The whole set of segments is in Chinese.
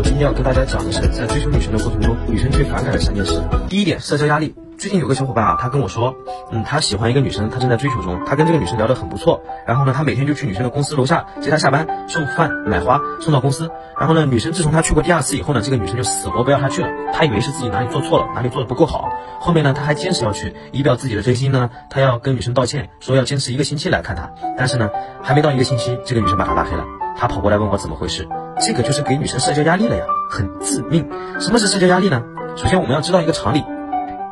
我今天要跟大家讲的是，在追求女神的过程中，女生最反感的三件事。第一点，社交压力。最近有个小伙伴啊，他跟我说，嗯，他喜欢一个女生，他正在追求中，他跟这个女生聊得很不错。然后呢，他每天就去女生的公司楼下接她下班，送饭买花送到公司。然后呢，女生自从他去过第二次以后呢，这个女生就死活不要他去了。他以为是自己哪里做错了，哪里做的不够好。后面呢，他还坚持要去，以表自己的真心呢。他要跟女生道歉，说要坚持一个星期来看她。但是呢，还没到一个星期，这个女生把他拉黑了。他跑过来问我怎么回事，这个就是给女生社交压力了呀，很致命。什么是社交压力呢？首先我们要知道一个常理。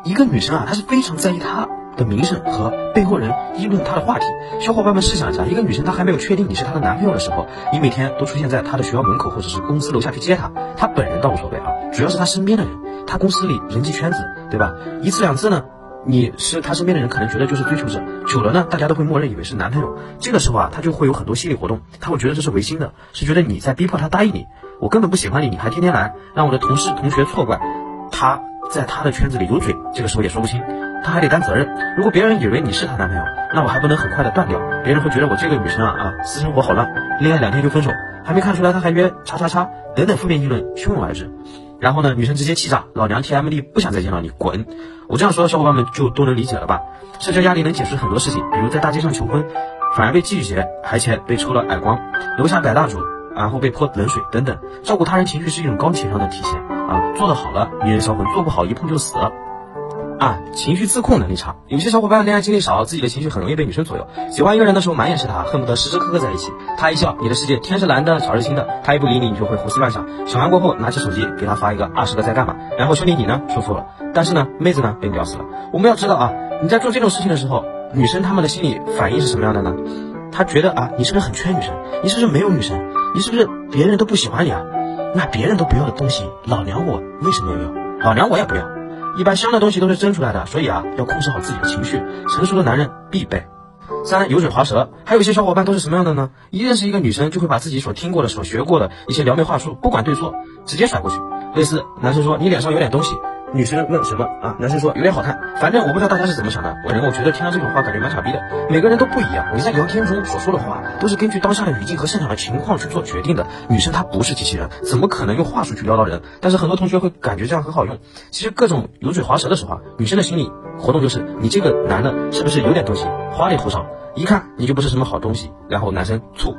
一个女生啊，她是非常在意她的名声和背后人议论她的话题。小伙伴们试想一下，一个女生她还没有确定你是她的男朋友的时候，你每天都出现在她的学校门口或者是公司楼下去接她，她本人倒无所谓啊，主要是她身边的人，她公司里人际圈子，对吧？一次两次呢，你是她身边的人，可能觉得就是追求者，久了呢，大家都会默认以为是男朋友。这个时候啊，她就会有很多心理活动，她会觉得这是违心的，是觉得你在逼迫她答应你，我根本不喜欢你，你还天天来，让我的同事同学错怪她。在他的圈子里有嘴，这个时候也说不清，他还得担责任。如果别人以为你是她男朋友，那我还不能很快的断掉，别人会觉得我这个女生啊啊，私生活好乱，恋爱两天就分手，还没看出来他还约叉叉叉等等负面议论汹涌而至。然后呢，女生直接气炸，老娘 T M D 不想再见到你，滚！我这样说，小伙伴们就都能理解了吧？社交压力能解释很多事情，比如在大街上求婚，反而被拒绝，还且被抽了耳光，楼下摆蜡烛，然后被泼冷水等等。照顾他人情绪是一种高情商的体现。啊，做得好了，你人销魂；做不好，一碰就死。啊，情绪自控能力差，有些小伙伴恋爱经历少，自己的情绪很容易被女生左右。喜欢一个人的时候，满眼是他，恨不得时时刻刻在一起。他一笑，你的世界天是蓝的，草是青的。他一不理你，你就会胡思乱想。想完过后，拿起手机给他发一个二十个在干嘛？然后兄弟你呢？说错了。但是呢，妹子呢被屌死了。我们要知道啊，你在做这种事情的时候，女生她们的心理反应是什么样的呢？她觉得啊，你是不是很缺女生？你是不是没有女生？你是不是别人都不喜欢你啊？那别人都不要的东西，老娘我为什么要要？老娘我也不要。一般香的东西都是蒸出来的，所以啊，要控制好自己的情绪，成熟的男人必备。三油嘴滑舌，还有一些小伙伴都是什么样的呢？一认识一个女生，就会把自己所听过的、所学过的一些撩妹话术，不管对错，直接甩过去。类似男生说你脸上有点东西。女生问什么啊？男生说有点好看。反正我不知道大家是怎么想的。我人我觉得听到这种话感觉蛮傻逼的。每个人都不一样。你在聊天中所说的话都是根据当下的语境和现场的情况去做决定的。女生她不是机器人，怎么可能用话术去撩到人？但是很多同学会感觉这样很好用。其实各种油嘴滑舌的时候啊，女生的心理活动就是你这个男的是不是有点东西，花里胡哨，一看你就不是什么好东西。然后男生醋。